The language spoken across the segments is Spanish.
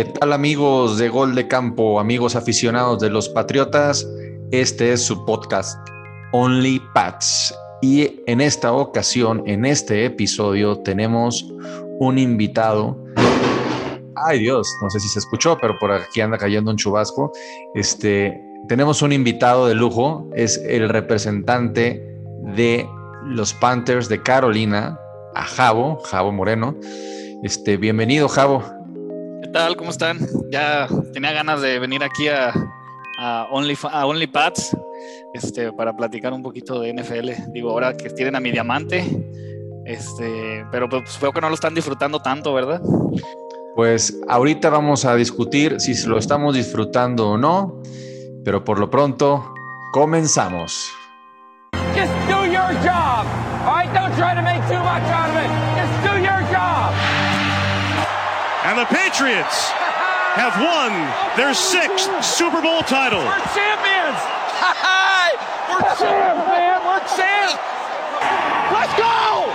¿Qué tal amigos de Gol de Campo, amigos aficionados de los Patriotas? Este es su podcast Only Pats. Y en esta ocasión, en este episodio, tenemos un invitado. Ay Dios, no sé si se escuchó, pero por aquí anda cayendo un chubasco. Este, tenemos un invitado de lujo, es el representante de los Panthers de Carolina, a Javo, Javo Moreno. Este, bienvenido, Javo. ¿Qué tal? ¿Cómo están? Ya tenía ganas de venir aquí a, a Only, a Only este, para platicar un poquito de NFL. Digo, ahora que tienen a mi diamante, este, pero pues veo que no lo están disfrutando tanto, ¿verdad? Pues ahorita vamos a discutir si lo estamos disfrutando o no, pero por lo pronto, comenzamos. Just do your job. All right, don't try to make too much out of it. And the Patriots have won their sixth Super Bowl title. We're champions! We're champs, man! We're champs! Let's go!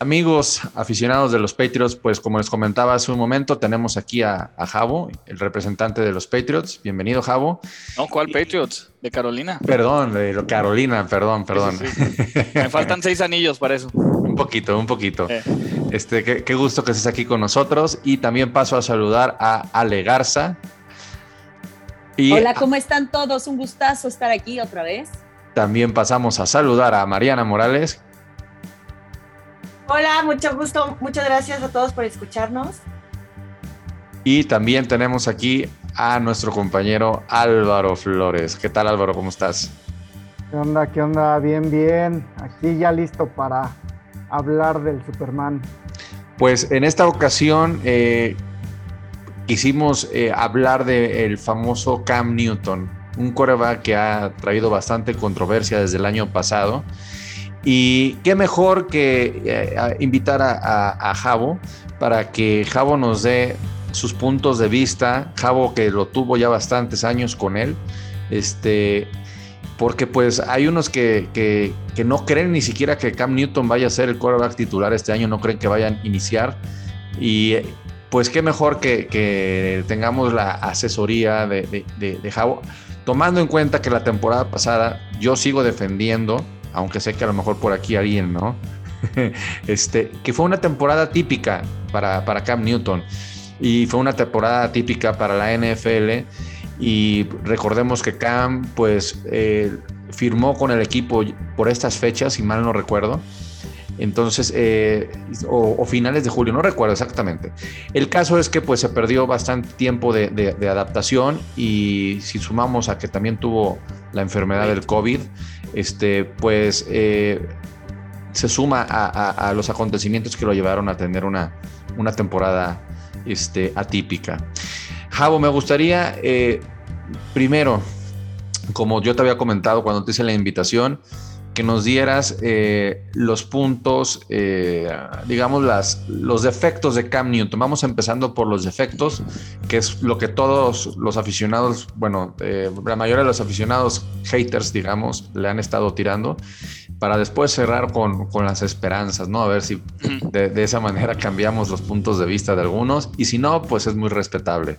Amigos aficionados de los Patriots, pues como les comentaba hace un momento, tenemos aquí a, a Javo, el representante de los Patriots. Bienvenido, Javo. No, ¿cuál Patriots? De Carolina. Perdón, de Carolina, perdón, perdón. Me faltan seis anillos para eso. Un poquito, un poquito. Eh. Este, qué, gusto que estés aquí con nosotros. Y también paso a saludar a Ale Garza. Hola, ¿cómo están todos? Un gustazo estar aquí otra vez. También pasamos a saludar a Mariana Morales, Hola, mucho gusto. Muchas gracias a todos por escucharnos. Y también tenemos aquí a nuestro compañero Álvaro Flores. ¿Qué tal Álvaro? ¿Cómo estás? ¿Qué onda? ¿Qué onda? Bien, bien. Aquí ya listo para hablar del Superman. Pues en esta ocasión eh, quisimos eh, hablar del famoso Cam Newton, un coreback que ha traído bastante controversia desde el año pasado y qué mejor que eh, invitar a, a, Javo para que Javo nos dé sus puntos de vista. Javo que lo tuvo ya bastantes años con él. Este, porque pues hay unos que, que, no creen ni siquiera que Cam Newton vaya a ser el quarterback titular este año, no creen que vayan a iniciar. Y pues qué mejor que, que tengamos la asesoría de, de, de Javo, tomando en cuenta que la temporada pasada yo sigo defendiendo aunque sé que a lo mejor por aquí alguien, ¿no? este, que fue una temporada típica para, para Cam Newton y fue una temporada típica para la NFL y recordemos que Cam pues eh, firmó con el equipo por estas fechas, si mal no recuerdo. Entonces, eh, o, finales de julio, no recuerdo exactamente. El caso es que pues se perdió bastante tiempo de, adaptación y si sumamos a que también tuvo la enfermedad del COVID, este, pues eh, se suma a, los acontecimientos que lo llevaron a tener una, una temporada este, atípica. Javo, me gustaría, eh, primero, como yo te había comentado cuando te hice la invitación, que nos dieras eh, los puntos, eh, digamos, las, los defectos de Cam Newton. Vamos empezando por los defectos, que es lo que todos los aficionados, bueno, eh, la mayoría de los aficionados haters, digamos, le han estado tirando, para después cerrar con, con las esperanzas, ¿no? A ver si de, de esa manera cambiamos los puntos de vista de algunos, y si no, pues es muy respetable.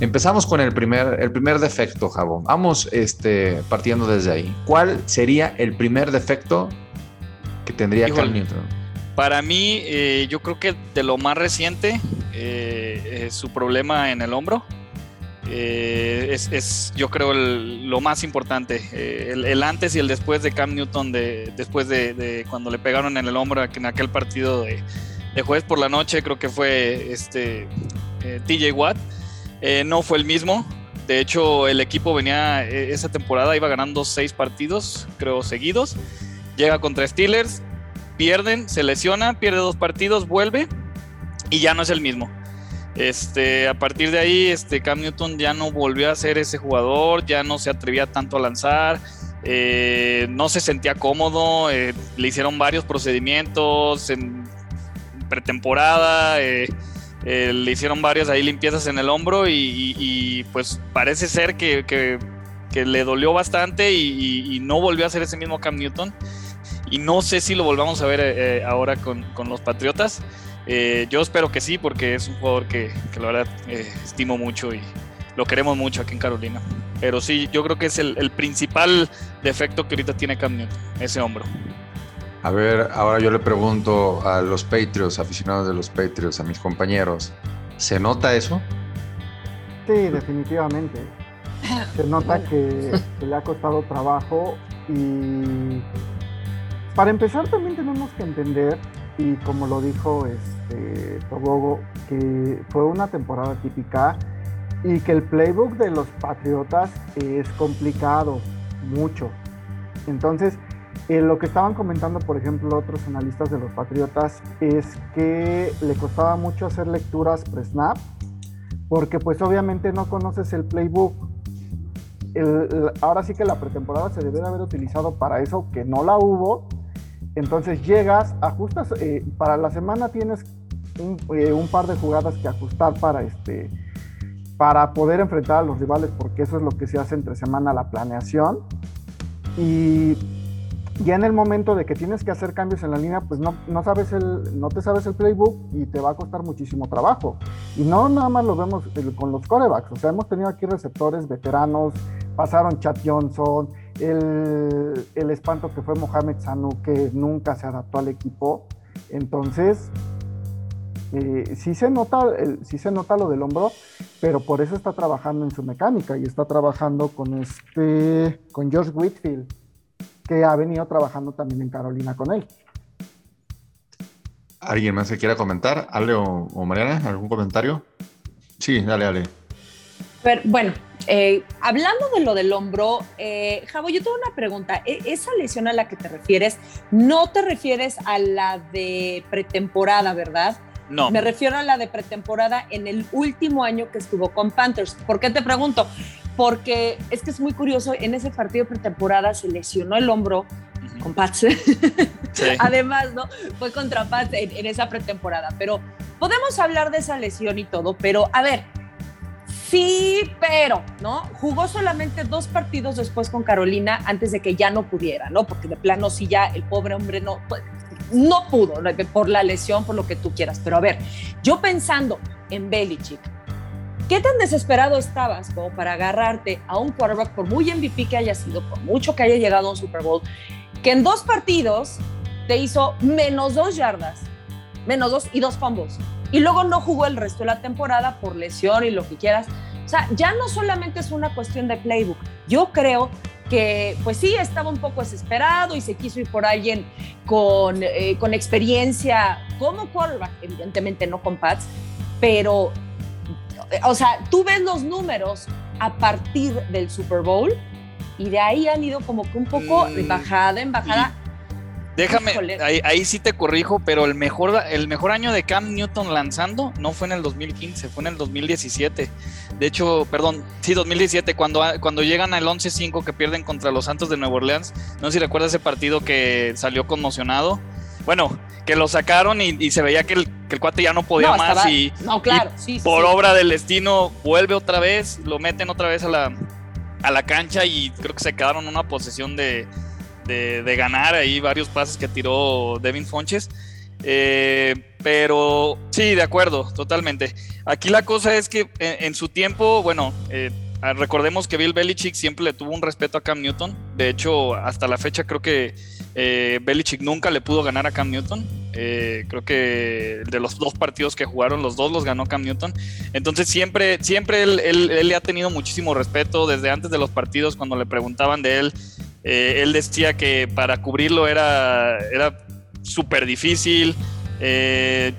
Empezamos con el primer, el primer defecto, Jabón. Vamos este, partiendo desde ahí. ¿Cuál sería el primer defecto que tendría Cam Newton? Para mí, eh, yo creo que de lo más reciente, eh, su problema en el hombro. Eh, es, yo creo, lo más importante. El, antes y el después de Cam Newton, de, después de, cuando le pegaron en el hombro en aquel partido de, jueves por la noche, creo que fue este, TJ Watt eh, no fue el mismo. De hecho, el equipo venía eh, esa temporada, iba ganando seis partidos, creo, seguidos. Llega contra Steelers, pierden, se lesiona, pierde dos partidos, vuelve y ya no es el mismo. Este, a partir de ahí, este, Cam Newton ya no volvió a ser ese jugador, ya no se atrevía tanto a lanzar, eh, no se sentía cómodo, le hicieron varios procedimientos en pretemporada. Le hicieron varias ahí limpiezas en el hombro y, pues parece ser que, le dolió bastante y, no volvió a ser ese mismo Cam Newton. Y no sé si lo volvamos a ver eh, ahora con, los Patriotas. Eh, yo espero que sí, porque es un jugador que, la verdad eh, estimo mucho y lo queremos mucho aquí en Carolina. Pero sí, yo creo que es el, principal defecto que ahorita tiene Cam Newton, ese hombro. A ver, ahora yo le pregunto a los Patriots, aficionados de los Patriots, a mis compañeros, ¿se nota eso? Sí, definitivamente. Se nota que, le ha costado trabajo y para empezar también tenemos que entender, y como lo dijo este Tobogo, que fue una temporada típica y que el playbook de los Patriotas es complicado, mucho. Entonces, eh, lo que estaban comentando, por ejemplo, otros analistas de los Patriotas es que le costaba mucho hacer lecturas pre-snap, porque pues obviamente no conoces el playbook. ahora sí que la pretemporada se debe de haber utilizado para eso, que no la hubo. Entonces llegas, ajustas, eh, para la semana tienes un, eh, un, par de jugadas que ajustar para, este, para poder enfrentar a los rivales, porque eso es lo que se hace entre semana la planeación. Y ya en el momento de que tienes que hacer cambios en la línea, pues no, no, sabes el, no te sabes el playbook y te va a costar muchísimo trabajo. Y no nada más lo vemos con los corebacks, o sea, hemos tenido aquí receptores veteranos, pasaron Chad Johnson, el, el espanto que fue Mohamed Sanu, que nunca se adaptó al equipo. Entonces, eh, sí, se nota, sí se nota lo del hombro, pero por eso está trabajando en su mecánica y está trabajando con, este, con George Whitfield que ha venido trabajando también en Carolina con él. ¿Alguien más que quiera comentar? ¿Ale o, Mariana? ¿Algún comentario? Sí, dale, dale. bueno, eh, hablando de lo del hombro, eh, Javo, yo tengo una pregunta. E, esa lesión a la que te refieres, no te refieres a la de pretemporada, ¿verdad? No. Me refiero a la de pretemporada en el último año que estuvo con Panthers. ¿Por qué te pregunto? porque es que es muy curioso, en ese partido de pretemporada se lesionó el hombro con Pats. Además, ¿no? Fue contra Pats en, esa pretemporada, pero podemos hablar de esa lesión y todo, pero a ver, sí, pero, ¿no? Jugó solamente dos partidos después con Carolina antes de que ya no pudiera, ¿no? Porque de plano sí ya el pobre hombre no, no pudo, por la lesión, por lo que tú quieras, pero a ver, yo pensando en Belichick, ¿Qué tan desesperado estabas como para agarrarte a un quarterback, por muy MVP que haya sido, por mucho que haya llegado a un Super Bowl, que en dos partidos te hizo menos dos yardas, menos dos y dos fumbles, y luego no jugó el resto de la temporada por lesión y lo que quieras? O sea, ya no solamente es una cuestión de playbook. Yo creo que, pues sí, estaba un poco desesperado y se quiso ir por alguien con, eh, con experiencia como quarterback, evidentemente no con Pats, pero o sea, tú ves los números a partir del Super Bowl y de ahí han ido como que un poco de mm, bajada en bajada. Déjame, ahí, sí te corrijo, pero el mejor, el mejor año de Cam Newton lanzando no fue en el 2015, fue en el 2017. De hecho, perdón, sí, 2017, cuando, cuando llegan al 11-5 que pierden contra los Santos de Nueva Orleans. No sé si recuerdas ese partido que salió conmocionado. Bueno, que lo sacaron y, se veía que el, cuate ya no podía más y, no, claro, por obra del destino vuelve otra vez, lo meten otra vez a la, a la cancha y creo que se quedaron en una posesión de, ganar ahí varios pases que tiró Devin Fonches. Eh, pero sí, de acuerdo, totalmente. Aquí la cosa es que en, su tiempo, bueno, eh, recordemos que Bill Belichick siempre le tuvo un respeto a Cam Newton. De hecho, hasta la fecha creo que eh, Belichick nunca le pudo ganar a Cam Newton. Eh, creo que de los dos partidos que jugaron, los dos los ganó Cam Newton. Entonces siempre, siempre él, le ha tenido muchísimo respeto desde antes de los partidos cuando le preguntaban de él. Eh, él decía que para cubrirlo era, era súper difícil.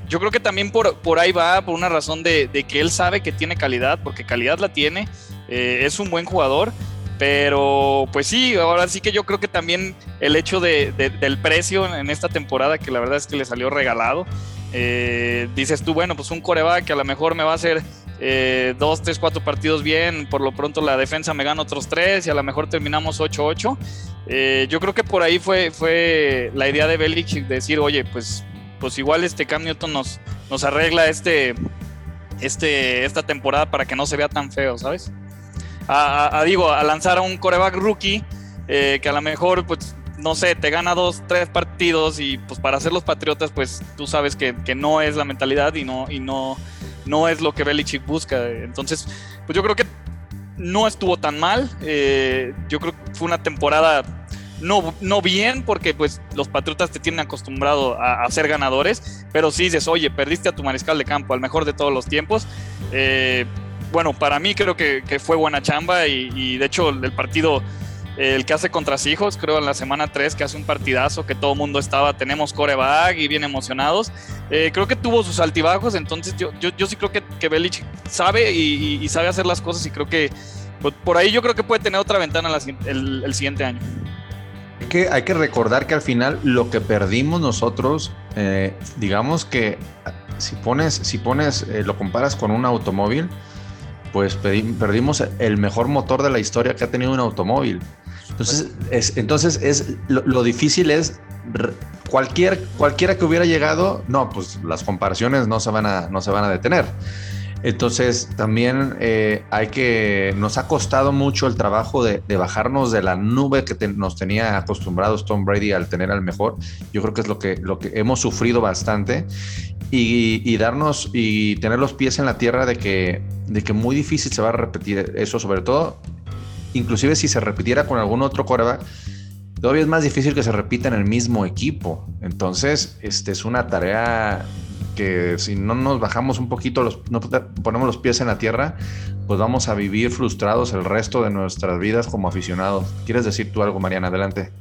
yo creo que también por, por ahí va, por una razón de, de, que él sabe que tiene calidad, porque calidad la tiene, es un buen jugador, pero pues sí, ahora sí que yo creo que también el hecho de, del precio en esta temporada, que la verdad es que le salió regalado, eh, dices tú, bueno, pues un coreback que a lo mejor me va a hacer eh, dos, tres, cuatro partidos bien, por lo pronto la defensa me gana otros tres y a lo mejor terminamos 8-8. Eh, yo creo que por ahí fue, fue la idea de Belichick de decir, oye, pues, pues igual este Cam Newton nos, nos arregla este, este, esta temporada para que no se vea tan feo, ¿sabes? a, digo, a lanzar a un coreback rookie eh, que a lo mejor pues, no sé, te gana dos, tres partidos y pues para ser los Patriotas, pues tú sabes que, que no es la mentalidad y no, y no, no es lo que Belichick busca. Entonces, pues yo creo que no estuvo tan mal. Eh, yo creo que fue una temporada no, no bien, porque pues los Patriotas te tienen acostumbrado a, ser ganadores, pero sí dices, oye, perdiste a tu mariscal de campo, al mejor de todos los tiempos. Eh, bueno, para mí creo que, fue buena chamba y, y, de hecho el partido el que hace contra hijos, creo en la semana 3, que hace un partidazo, que todo el mundo estaba, tenemos coreback y bien emocionados. Eh, creo que tuvo sus altibajos, entonces yo, yo, sí creo que, que Belich sabe y, sabe hacer las cosas y creo que por ahí yo creo que puede tener otra ventana el, siguiente año. Que, hay que recordar que al final lo que perdimos nosotros, eh, digamos que si pones, si pones, eh, lo comparas con un automóvil, pues perdimos el mejor motor de la historia que ha tenido un automóvil. Entonces, es, entonces es, lo, difícil es cualquier, cualquiera que hubiera llegado, no, pues las comparaciones no se van a, no se van a detener. Entonces también eh, hay que, nos ha costado mucho el trabajo de, bajarnos de la nube que nos tenía acostumbrados Tom Brady al tener al mejor. Yo creo que es lo que, lo que hemos sufrido bastante y, y, darnos y tener los pies en la tierra de que, de que muy difícil se va a repetir eso, sobre todo inclusive si se repitiera con algún otro coreback, todavía es más difícil que se repita en el mismo equipo. Entonces, este es una tarea que si no nos bajamos un poquito, los, no ponemos los pies en la tierra, pues vamos a vivir frustrados el resto de nuestras vidas como aficionados. ¿Quieres decir tú algo, Mariana? Adelante.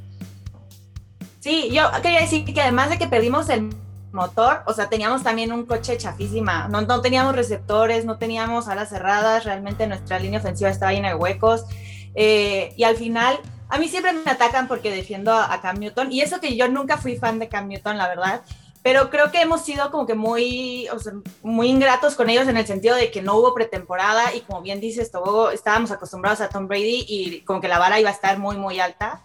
Sí, yo quería decir que además de que perdimos el motor, o sea, teníamos también un coche chafísima, no, no teníamos receptores, no teníamos alas cerradas, realmente nuestra línea ofensiva estaba llena de huecos eh, y al final, a mí siempre me atacan porque defiendo a, Cam Newton. Y eso que yo nunca fui fan de Cam Newton, la verdad. Pero creo que hemos sido como que muy, muy ingratos con ellos en el sentido de que no hubo pretemporada y como bien dices, todo, estábamos acostumbrados a Tom Brady y como que la vara iba a estar muy, muy alta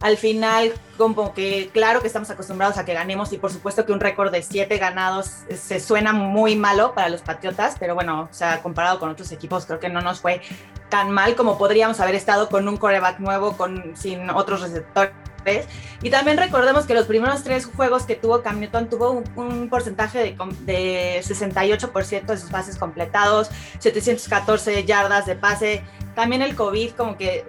al final como que claro que estamos acostumbrados a que ganemos y por supuesto que un récord de siete ganados se suena muy malo para los Patriotas, pero bueno, o sea, comparado con otros equipos creo que no nos fue tan mal como podríamos haber estado con un coreback nuevo, con, sin otros receptores. Y también recordemos que los primeros tres juegos que tuvo Cam Newton tuvo un, porcentaje de, de 68% de sus pases completados, 714 yardas de pase. También el COVID como que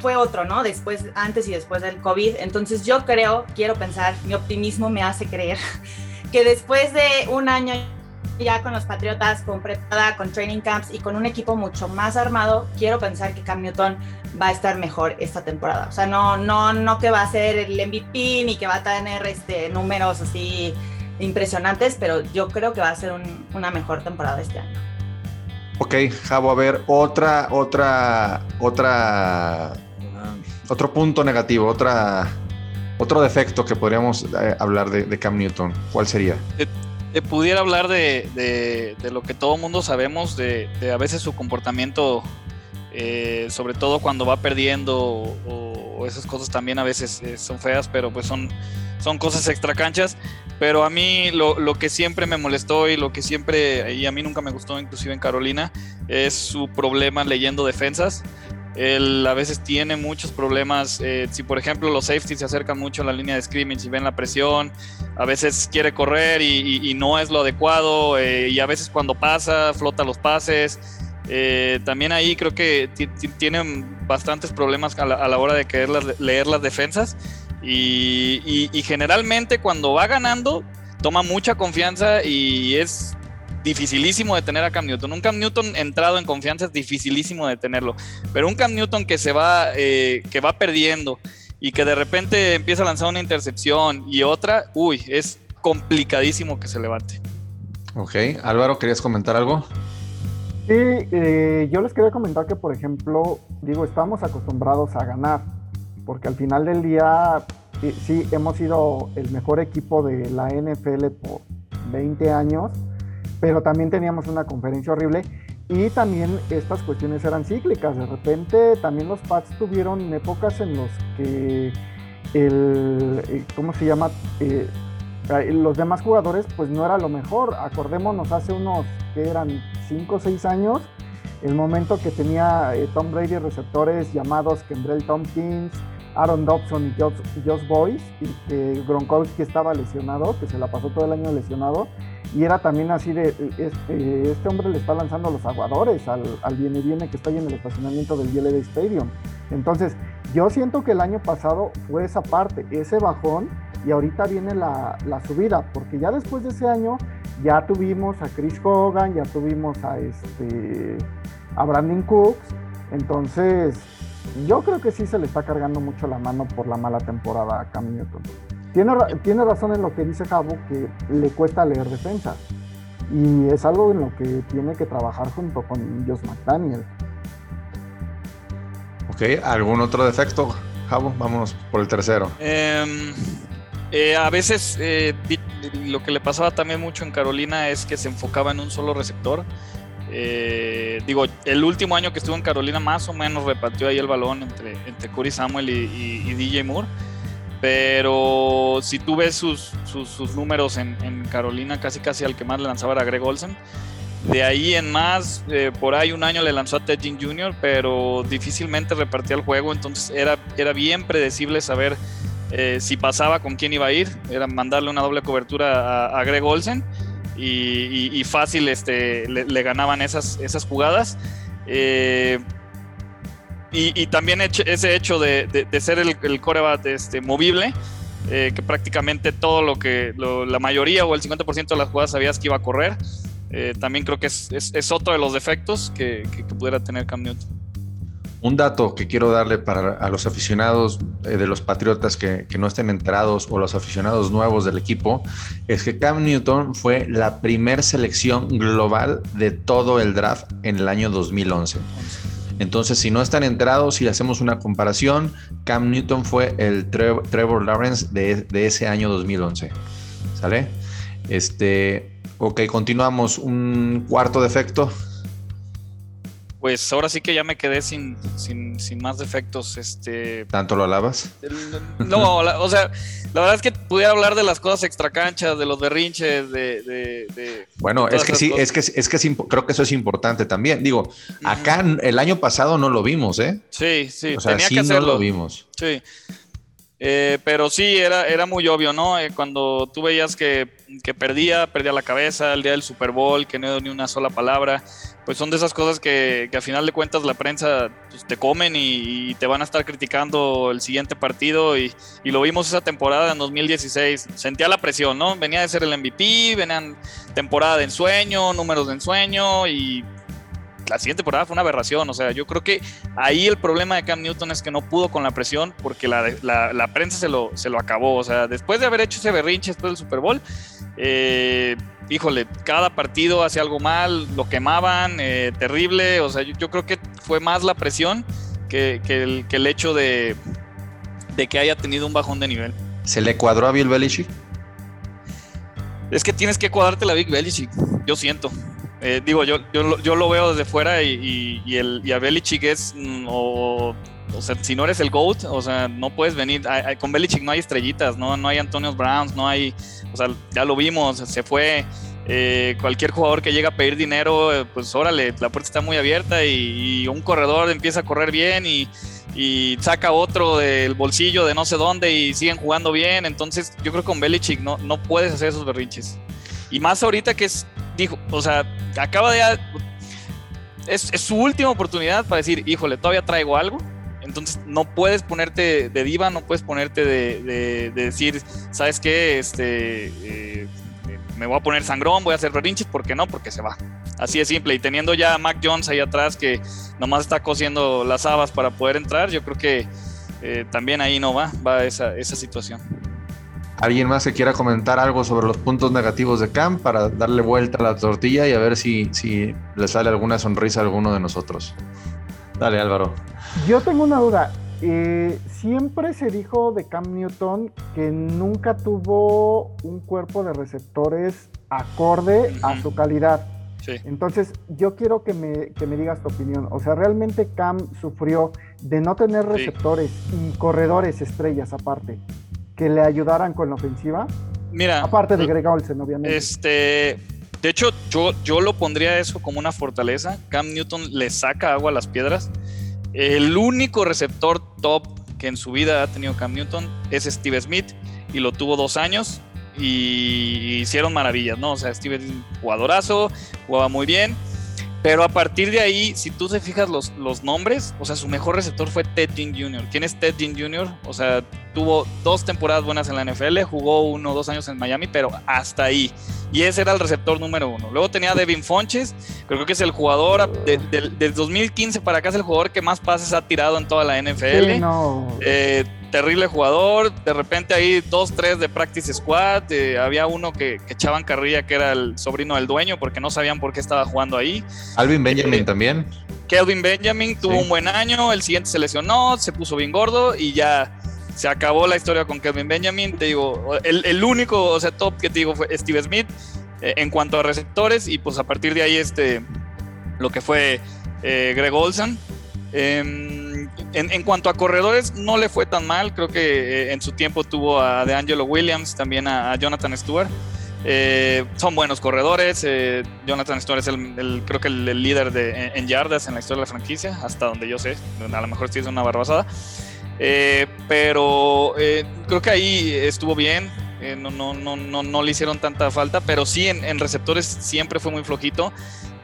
fue otro, ¿no? Después, antes y después del COVID. Entonces yo creo, quiero pensar, mi optimismo me hace creer que después de un año ya con los Patriotas, con preparada, con training camps y con un equipo mucho más armado, quiero pensar que Cam Newton va a estar mejor esta temporada. O sea, no, no, no que va a ser el MVP ni que va a tener este, números así impresionantes, pero yo creo que va a ser una mejor temporada este año. Ok, Javo, a ver, otra, otra, otra otro punto negativo, otra, otro defecto que podríamos eh, hablar de, Cam Newton, ¿cuál sería? Te, pudiera hablar de, lo que todo mundo sabemos, de, a veces su comportamiento, eh, sobre todo cuando va perdiendo o, esas cosas también a veces eh, son feas, pero pues son, son cosas extracanchas. Pero a mí lo, lo, que siempre me molestó y lo que siempre, y a mí nunca me gustó, inclusive en Carolina, es su problema leyendo defensas. Él a veces tiene muchos problemas. Eh, si, por ejemplo, los safeties se acercan mucho a la línea de scrimmage y ven la presión, a veces quiere correr y, no es lo adecuado. Eh, y a veces, cuando pasa, flota los pases. Eh, también ahí creo que tienen bastantes problemas a la, hora de querer leer las defensas. y generalmente, cuando va ganando, toma mucha confianza y es dificilísimo de tener a Cam Newton. Un Cam Newton entrado en confianza es dificilísimo de tenerlo. Pero un Cam Newton que se va, eh, que va perdiendo y que de repente empieza a lanzar una intercepción y otra, uy, es complicadísimo que se levante. Ok, Álvaro, ¿querías comentar algo? Sí, eh, yo les quería comentar que, por ejemplo, digo, estamos acostumbrados a ganar, porque al final del día, sí, sí hemos sido el mejor equipo de la NFL por 20 años pero también teníamos una conferencia horrible y también estas cuestiones eran cíclicas. De repente también los Pats tuvieron épocas en las que el, eh, ¿cómo se llama? Eh, los demás jugadores pues no era lo mejor. Acordémonos hace unos que eran 5 o 6 años, el momento que tenía eh, Tom Brady receptores llamados Kendrell Tompkins, Aaron Dobson y Josh, Josh Boyce, y que Gronkowski estaba lesionado, que se la pasó todo el año lesionado, y era también así de, este, este hombre le está lanzando los aguadores al, al viene viene que está ahí en el estacionamiento del GLD Stadium. Entonces, yo siento que el año pasado fue esa parte, ese bajón, y ahorita viene la, la subida, porque ya después de ese año ya tuvimos a Chris Hogan, ya tuvimos a, este, a Brandon Cooks, entonces yo creo que sí se le está cargando mucho la mano por la mala temporada a Cam Newton. Tiene, tiene razón en lo que dice Jabo, que le cuesta leer defensa. Y es algo en lo que tiene que trabajar junto con Josh McDaniel. Ok, ¿algún otro defecto, Jabo? Vámonos por el tercero. Em, eh, a veces eh, lo que le pasaba también mucho en Carolina es que se enfocaba en un solo receptor. Eh, digo, el último año que estuvo en Carolina más o menos repartió ahí el balón entre, entre Curry Samuel y, DJ Moore. Pero si tú ves sus, sus, números en, Carolina, casi casi al que más le lanzaba era Greg Olsen. De ahí en más, por ahí un año le lanzó a Ted Jean Jr., pero difícilmente repartía el juego, entonces era, era bien predecible saber eh, si pasaba con quién iba a ir, era mandarle una doble cobertura a, Greg Olsen y, fácil este, le, ganaban esas, esas jugadas. Eh, y, también ese hecho de, ser el, el coreback este, movible, eh, que prácticamente todo lo que, la mayoría o el 50% de las jugadas sabías que iba a correr, también creo que es, otro de los defectos que, que pudiera tener Cam Newton. Un dato que quiero darle para a los aficionados eh, de los Patriotas que, no estén enterados o los aficionados nuevos del equipo es que Cam Newton fue la primer selección global de todo el draft en el año 2011. Entonces, si no están enterados, si hacemos una comparación, Cam Newton fue el Trevor Lawrence de, de, ese año 2011. ¿Sale? Este, ok, continuamos. Un cuarto defecto pues ahora sí que ya me quedé sin, sin, más defectos. Este, ¿Tanto lo alabas? No, o sea, la verdad es que pudiera hablar de las cosas extracanchas, de los berrinches, de... de, bueno, es que sí, es que, es que creo que eso es importante también. Digo, acá el año pasado no lo vimos, ¿eh? Sí, sí, o sea, tenía que hacerlo. no lo vimos. Sí. Eh, pero sí, era, era muy obvio, ¿no? Eh, cuando tú veías que, que, perdía, perdía la cabeza el día del Super Bowl, que no dio ni una sola palabra, pues son de esas cosas que, que a final de cuentas la prensa pues, te comen y, te van a estar criticando el siguiente partido. Y, y, lo vimos esa temporada en 2016. Sentía la presión, ¿no? Venía de ser el MVP, venían temporada de ensueño, números de ensueño y la siguiente temporada fue una aberración. O sea, yo creo que ahí el problema de Cam Newton es que no pudo con la presión porque la, la, prensa se lo, se lo acabó. O sea, después de haber hecho ese berrinche después del Super Bowl, eh, híjole, cada partido hacía algo mal, lo quemaban, eh, terrible. O sea, yo, creo que fue más la presión que, el, que el, hecho de, de que haya tenido un bajón de nivel. ¿Se le cuadró a Bill Belichick? Es que tienes que cuadrarte la Big Belichick, yo siento. Eh, digo, yo, yo, lo veo desde fuera y, y, el, y a Belichick es, mm, o, o, sea, si no eres el GOAT, o sea, no puedes venir, con Belichick no hay estrellitas, no, no hay Antonio Browns, no hay, o sea, ya lo vimos, se fue, eh, cualquier jugador que llega a pedir dinero, pues órale, la puerta está muy abierta y, un corredor empieza a correr bien y, y, saca otro del bolsillo de no sé dónde y siguen jugando bien, entonces yo creo que con Belichick no, no puedes hacer esos berrinches. Y más ahorita que es, dijo, o sea, acaba de... Es, su última oportunidad para decir, híjole, todavía traigo algo. Entonces no puedes ponerte de diva, no puedes ponerte de, decir, ¿sabes qué? Este, eh, me voy a poner sangrón, voy a hacer berrinches, ¿por qué no? Porque se va. Así de simple. Y teniendo ya a Mac Jones ahí atrás que nomás está cosiendo las habas para poder entrar, yo creo que eh, también ahí no va, va esa, esa situación. ¿Alguien más que quiera comentar algo sobre los puntos negativos de Cam para darle vuelta a la tortilla y a ver si, si le sale alguna sonrisa a alguno de nosotros? Dale, Álvaro. Yo tengo una duda. Eh, siempre se dijo de Cam Newton que nunca tuvo un cuerpo de receptores acorde a su calidad. Entonces, yo quiero que me, que me, digas tu opinión. O sea, ¿realmente Cam sufrió de no tener receptores y corredores estrellas aparte? Que le ayudaran con la ofensiva? Mira. Aparte de Greg Olsen, obviamente. Este. De hecho, yo, yo lo pondría eso como una fortaleza. Cam Newton le saca agua a las piedras. El único receptor top que en su vida ha tenido Cam Newton es Steve Smith y lo tuvo dos años y hicieron maravillas, ¿no? O sea, Steve jugadorazo, jugaba muy bien. Pero a partir de ahí, si tú te fijas los, los nombres, o sea, su mejor receptor fue Ted Jr. ¿Quién es Ted Jr.? O sea, tuvo dos temporadas buenas en la NFL, jugó uno o dos años en Miami, pero hasta ahí. Y ese era el receptor número uno. Luego tenía Devin Fonches, creo que es el jugador, de, 2015 para acá es el jugador que más pases ha tirado en toda la NFL. Eh, terrible jugador. De repente ahí dos, tres de practice squad. Eh, había uno que, echaban carrilla que era el sobrino del dueño porque no sabían por qué estaba jugando ahí. Alvin Benjamin eh, también. Kelvin Benjamin tuvo un buen año, el siguiente se lesionó, se puso bien gordo y ya se acabó la historia con Kelvin Benjamin. Te digo, el, único, o sea, top que te digo fue Steve Smith eh, en cuanto a receptores y pues a partir de ahí este, lo que fue Greg Olson. Em, en, cuanto a corredores, no le fue tan mal. Creo que eh, en su tiempo tuvo a DeAngelo Williams, también a, Jonathan Stewart. Eh, son buenos corredores. Eh, Jonathan Stewart es el, creo que el, líder de, en, yardas en la historia de la franquicia, hasta donde yo sé. A lo mejor estoy una barbasada. Pero creo que ahí estuvo bien. no, no, no, no, no le hicieron tanta falta, pero sí en, en receptores siempre fue muy flojito.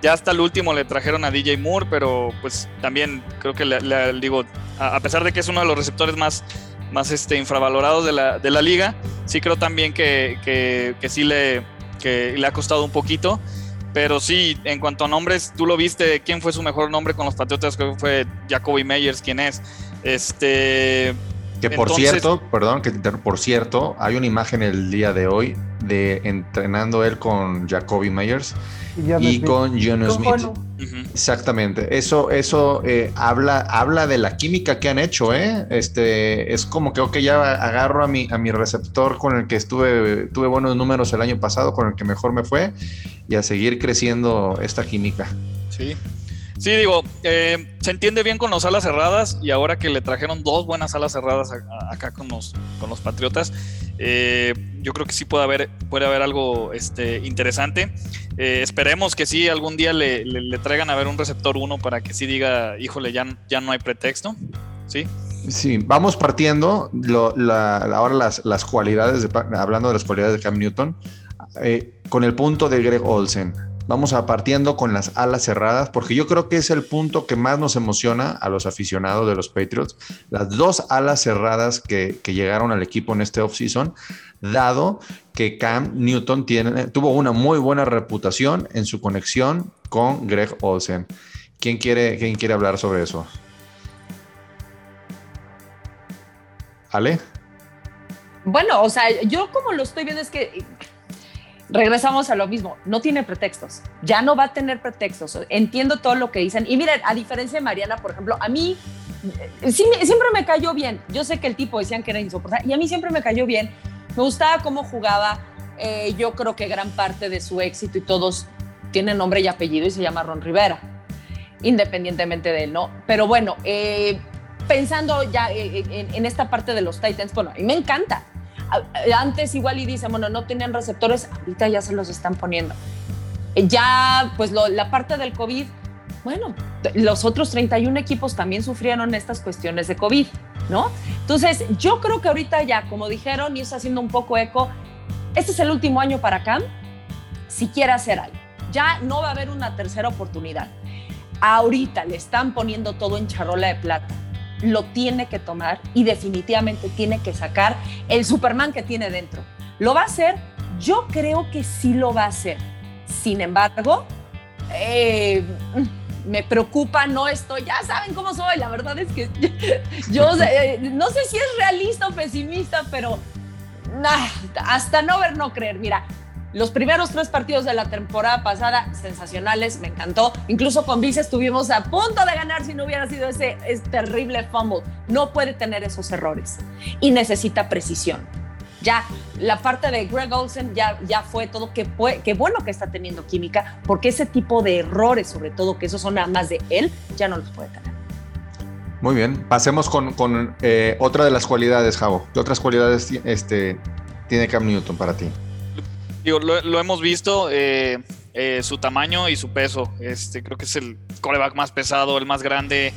Ya hasta el último le trajeron a DJ Moore, pero pues también creo que le, digo, a, pesar de que es uno de los receptores más, más este, infravalorados de la, de la liga, sí creo también que, que, sí le, que le ha costado un poquito. Pero sí, en cuanto a nombres, tú lo viste, ¿quién fue su mejor nombre con los Patriotas? Creo que fue Jacoby Meyers, ¿quién es? Este, que por cierto, perdón, que por cierto, hay una imagen el día de hoy de entrenando él con Jacoby Meyers y, con John Smith. Exactamente. Eso, eso eh, habla, habla de la química que han hecho, ¿eh? Este, es como que, ok, ya agarro a mi, a mi receptor con el que estuve, tuve buenos números el año pasado, con el que mejor me fue, y a seguir creciendo esta química. Sí. Sí, digo, eh, se entiende bien con las alas cerradas y ahora que le trajeron dos buenas alas cerradas acá con los, con los Patriotas, eh, yo creo que sí puede haber, puede haber algo este, interesante. Eh, esperemos que sí, algún día le, traigan a ver un receptor uno para que sí diga, híjole, ya, ya no hay pretexto. ¿Sí? Sí, vamos partiendo ahora las, las cualidades, hablando de las cualidades de Cam Newton, con el punto de Greg Olsen Vamos a partiendo con las alas cerradas, porque yo creo que es el punto que más nos emociona a los aficionados de los Patriots. Las dos alas cerradas que, llegaron al equipo en este offseason, dado que Cam Newton tuvo una muy buena reputación en su conexión con Greg Olsen. ¿Quién quiere, quién quiere hablar sobre eso? ¿Ale? Bueno, o sea, yo como lo estoy viendo es que regresamos a lo mismo, no tiene pretextos, ya no va a tener pretextos, entiendo todo lo que dicen. Y miren, a diferencia de Mariana, por ejemplo, a mí eh, siempre me cayó bien, yo sé que el tipo decían que era insoportable, y a mí siempre me cayó bien, me gustaba cómo jugaba, eh, yo creo que gran parte de su éxito y todos tienen nombre y apellido y se llama Ron Rivera, independientemente de él, ¿no? Pero bueno, eh, pensando ya en, en esta parte de los Titans, bueno, a mí me encanta, antes igual y dicen, bueno, no tenían receptores, ahorita ya se los están poniendo. Ya, pues la parte del COVID, bueno, los otros 31 equipos también sufrieron estas cuestiones de COVID, ¿no? Entonces, yo creo que ahorita ya, como dijeron, y está haciendo un poco eco, este es el último año para Cam, si quiere hacer algo. Ya no va a haber una tercera oportunidad. Ahorita le están poniendo todo en charola de plata lo tiene que tomar y definitivamente tiene que sacar el Superman que tiene dentro. ¿Lo va a hacer? Yo creo que sí lo va a hacer. Sin embargo, eh, me preocupa, no estoy, ya saben cómo soy, la verdad es que yo eh, no sé si es realista o pesimista, pero hasta no ver, no creer. Mira, los primeros tres partidos de la temporada pasada, sensacionales, me encantó. Incluso con Vice estuvimos a punto de ganar si no hubiera sido ese, terrible fumble. No puede tener esos errores y necesita precisión. Ya la parte de Greg Olsen ya, ya fue todo. Qué, qué bueno que está teniendo química, porque ese tipo de errores, sobre todo que esos son nada más de él, ya no los puede tener. Muy bien, pasemos con, eh, otra de las cualidades, Javo. ¿Qué otras cualidades este, tiene Cam Newton para ti? Digo, lo, hemos visto, eh, eh, su tamaño y su peso. Este, creo que es el coreback más pesado, el más grande.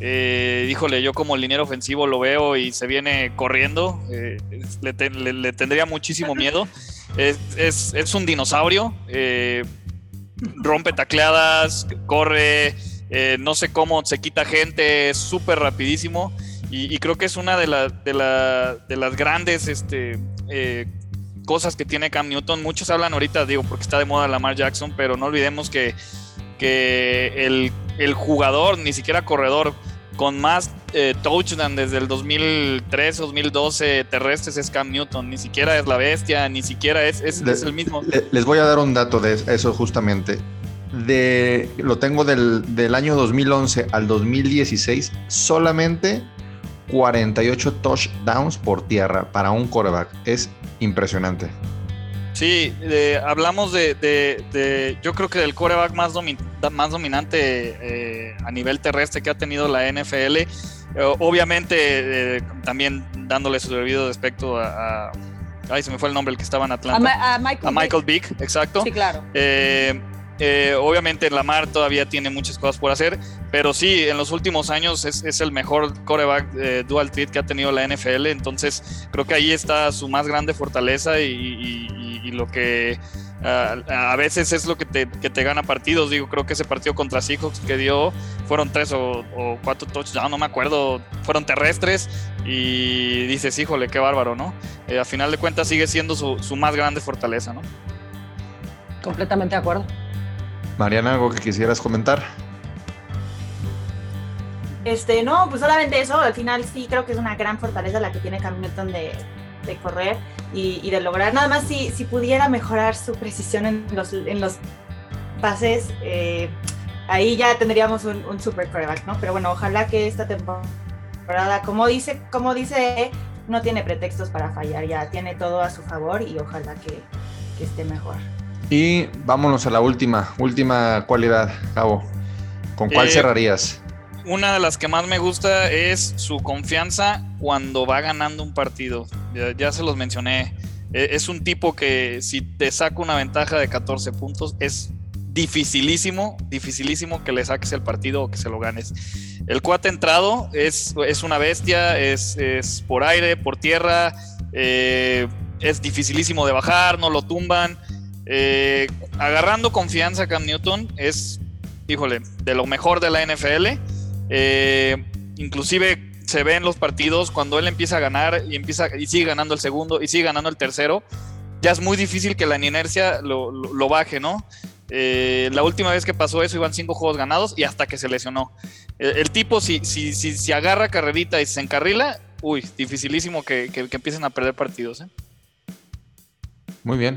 Eh, híjole, yo como liniero ofensivo lo veo y se viene corriendo. eh, le, te- le- le tendría muchísimo miedo. Es, es- es un dinosaurio. eh, rompe tacleadas, corre. no sé cómo se quita gente. Es súper rapidísimo. Y, y creo que es una de, la- de, la- de las grandes este, cosas que tiene Cam Newton. Muchos hablan ahorita, digo, porque está de moda Lamar Jackson, pero no olvidemos que, que el, el jugador, ni siquiera corredor, con más eh, touchdown desde el 2003, 2012 terrestres es Cam Newton. Ni siquiera es la bestia, ni siquiera es, es, el mismo. Le- Les voy a dar un dato de eso justamente. De, lo tengo del, del año 2011 al 2016, solamente 48 touchdowns por tierra para un quarterback. Es impresionante. Sí, eh, hablamos de, de- de- yo creo que del coreback más, más dominante eh, a nivel terrestre que ha tenido la NFL. Eh, obviamente, eh, también dándole su debido respecto a, a- Ay, se me fue el nombre, el que estaba en A, Atlanta. Ma- a Michael. A Michael Vick, exacto. Sí, claro. Eh, obviamente Lamar todavía tiene muchas cosas por hacer, pero sí, en los últimos años es, el mejor coreback eh, dual threat que ha tenido la NFL, entonces creo que ahí está su más grande fortaleza y, lo que a veces es lo que te, que te gana partidos. Digo, creo que ese partido contra Seahawks que dio fueron tres o, o cuatro touchdowns, no me acuerdo, fueron terrestres y dices, híjole, qué bárbaro, ¿no? Eh, a final de cuentas sigue siendo su, su más grande fortaleza, ¿no? Completamente de acuerdo. Mariana, ¿algo que quisieras comentar? Este, no, pues solamente eso, al final sí creo que es una gran fortaleza la que tiene Cam de, de correr y, de lograr. Nada más si, si pudiera mejorar su precisión en los, en los pases, eh, ahí ya tendríamos un, super quarterback, ¿no? Pero bueno, ojalá que esta temporada, como dice, como dice, no tiene pretextos para fallar, ya tiene todo a su favor y ojalá que esté mejor. Y vámonos a la última, última cualidad, Cabo. ¿Con cuál Eh, cerrarías? Una de las que más me gusta es su confianza cuando va ganando un partido. Ya, ya se los mencioné. E- Es un tipo que si te saca una ventaja de 14 puntos es dificilísimo, dificilísimo que le saques el partido o que se lo ganes. El cuate entrado es, es una bestia, es, es por aire, por tierra, eh, es dificilísimo de bajar, no lo tumban. Eh, agarrando confianza Cam Newton es, híjole, de lo mejor de la NFL. Eh, inclusive se ve en los partidos cuando él empieza a ganar y empieza y sigue ganando el segundo y sigue ganando el tercero. Ya es muy difícil que la inercia lo, baje, ¿no? Eh, la última vez que pasó eso iban cinco juegos ganados y hasta que se lesionó. El, el tipo, si, si, si, agarra carrerita y se encarrila, uy, dificilísimo que, que- que empiecen a perder partidos. ¿eh? Muy bien.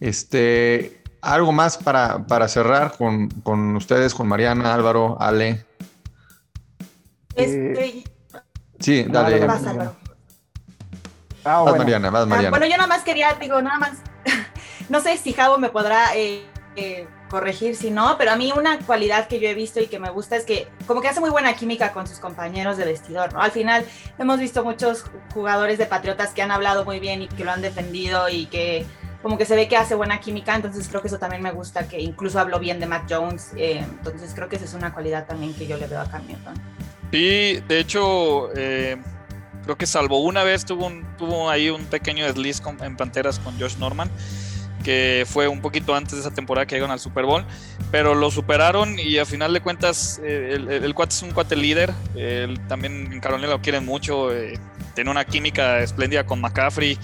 Este, algo más para, para cerrar con, con ustedes, con Mariana, Álvaro, Ale. Este, Sí, dale. Vas. Álvaro. Ah, Vas, bueno. Mariana, vas, Ah, Mariana. Bueno, yo nada más quería, digo, nada más, no sé si Javo me podrá eh, eh, corregir si no, pero a mí una cualidad que yo he visto y que me gusta es que como que hace muy buena química con sus compañeros de vestidor, ¿no? Al final hemos visto muchos jugadores de Patriotas que han hablado muy bien y que lo han defendido y que como que se ve que hace buena química, entonces creo que eso también me gusta, que incluso habló bien de Matt Jones, eh, entonces creo que esa es una cualidad también que yo le veo a Cam Newton. Sí, de hecho, eh, creo que salvo una vez tuvo, un, tuvo ahí un pequeño desliz con- en Panteras con Josh Norman, que fue un poquito antes de esa temporada que llegaron al Super Bowl, pero lo superaron y a final de cuentas eh, el, el- el cuate es un cuate líder, también en Carolina lo quieren mucho, eh, tiene una química espléndida con McCaffrey,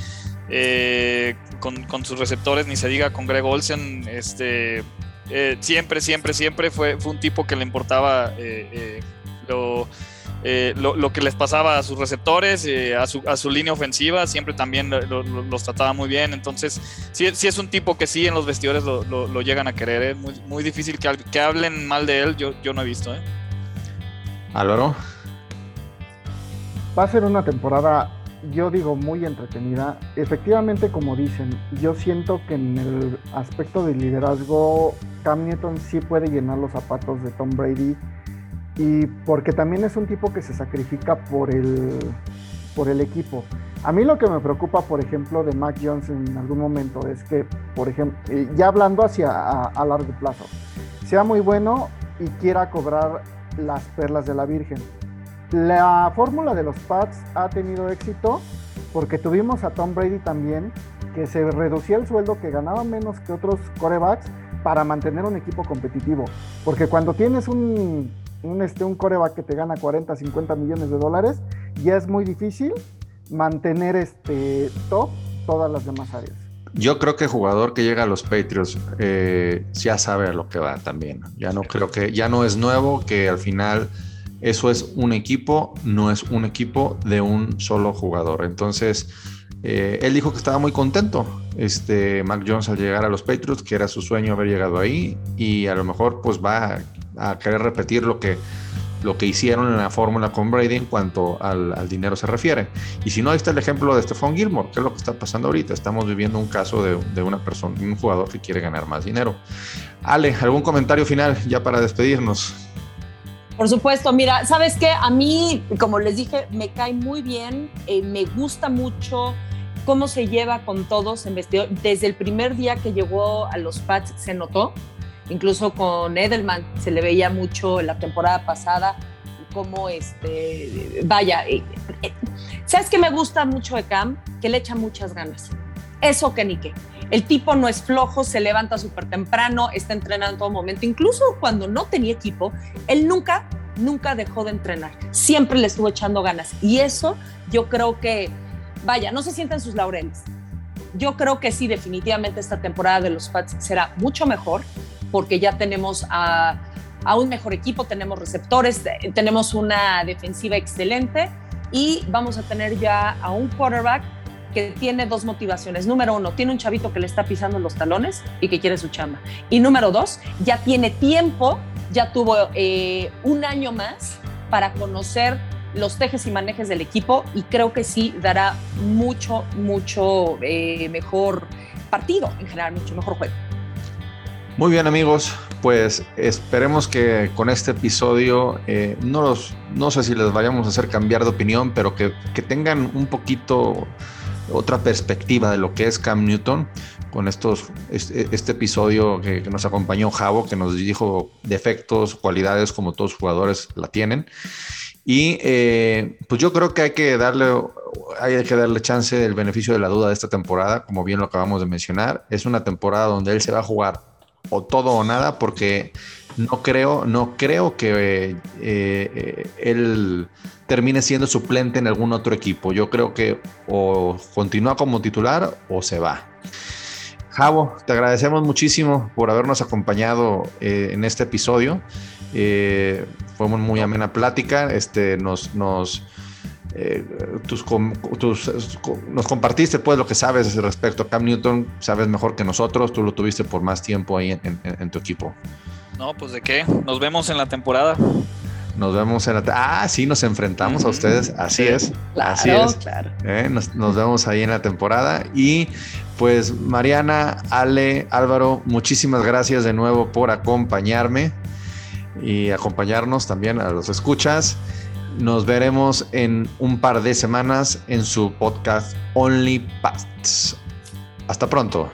eh, con, con sus receptores, ni se diga con Greg Olsen, este, eh, siempre, siempre, siempre fue, fue un tipo que le importaba eh, eh, lo, eh, lo, lo que les pasaba a sus receptores, eh, a, su, a su línea ofensiva, siempre también lo- lo- los trataba muy bien. Entonces, sí, sí es un tipo que sí en los vestidores lo, lo- lo llegan a querer. Es muy, muy difícil que, que hablen mal de él, yo, yo no he visto. ¿eh? Álvaro. Va a ser una temporada, yo digo, muy entretenida. Efectivamente, como dicen, yo siento que en el aspecto de liderazgo, Cam Newton sí puede llenar los zapatos de Tom Brady. Y porque también es un tipo que se sacrifica por el, por el equipo. A mí lo que me preocupa, por ejemplo, de Mac Jones en algún momento es que, por ejemplo, eh, ya hablando hacia a, a largo plazo, sea muy bueno y quiera cobrar las perlas de la Virgen La fórmula de los Pats ha tenido éxito porque tuvimos a Tom Brady también, que se reducía el sueldo, que ganaba menos que otros corebacks para mantener un equipo competitivo. Porque cuando tienes un, un, este, un coreback que te gana 40, 50 millones de dólares, ya es muy difícil mantener este top todas las demás áreas. Yo creo que el jugador que llega a los Patriots eh, ya sabe a lo que va también. Ya no creo que, ya no es nuevo que al final eso es un equipo, no es un equipo de un solo jugador. Entonces, eh, él dijo que estaba muy contento, este, Mac Jones al llegar a los Patriots, que era su sueño haber llegado ahí y a lo mejor pues va a querer repetir lo que lo que hicieron en la fórmula con Brady en cuanto al, dinero se refiere. Y si no, ahí está el ejemplo de Stephon Gilmore, que es lo que está pasando ahorita. Estamos viviendo un caso de, de una persona, un jugador que quiere ganar más dinero. Ale, ¿algún comentario final ya para despedirnos? Por supuesto, mira, sabes que a mí, como les dije, me cae muy bien, eh, me gusta mucho cómo se lleva con todos en vestido. Desde el primer día que llegó a los Pats se notó Incluso con Edelman se le veía mucho la temporada pasada como este, vaya, eh, eh, ¿sabes qué me gusta mucho de Cam? Que le echa muchas ganas. Eso que ni qué. El tipo no es flojo, se levanta súper temprano, está entrenando en todo momento. Incluso cuando no tenía equipo, él nunca, nunca dejó de entrenar. Siempre le estuvo echando ganas. Y eso yo creo que, vaya, no se sienten sus laureles. Yo creo que sí, definitivamente esta temporada de los Pats será mucho mejor porque ya tenemos a, un mejor equipo, tenemos receptores, tenemos una defensiva excelente y vamos a tener ya a un quarterback que tiene dos motivaciones. Número uno, tiene un chavito que le está pisando los talones y que quiere su chamba. Y número dos, ya tiene tiempo, ya tuvo eh, un año más para conocer los tejes y manejes del equipo y creo que sí dará mucho, mucho eh, mejor partido en general, mucho mejor juego. Muy bien amigos, pues esperemos que con este episodio eh, no, los, no sé si les vayamos a hacer cambiar de opinión, pero que, tengan un poquito otra perspectiva de lo que es Cam Newton con estos, este, este episodio que, nos acompañó Javo, que nos dijo defectos, cualidades como todos los jugadores la tienen. Y eh, pues yo creo que hay que darle, hay que darle chance del beneficio de la duda de esta temporada, como bien lo acabamos de mencionar. Es una temporada donde él se va a jugar o todo o nada, porque no creo, no creo que eh, eh, él termine siendo suplente en algún otro equipo. Yo creo que o continúa como titular o se va. Javo, te agradecemos muchísimo por habernos acompañado eh, en este episodio. fue muy amena plática. Este, nos, nos eh, tus, nos compartiste pues lo que sabes respecto a Cam Newton, sabes mejor que nosotros, tú lo tuviste por más tiempo ahí en, tu equipo. No, pues de qué, nos vemos en la temporada. Nos vemos en la... Ah, sí, nos enfrentamos a ustedes, así es, así es. Claro. Eh, nos, nos vemos ahí en la temporada y pues Mariana, Ale, Álvaro, muchísimas gracias de nuevo por acompañarme y acompañarnos también a los escuchas. Nos veremos en un par de semanas en su podcast Only Pasts. Hasta pronto.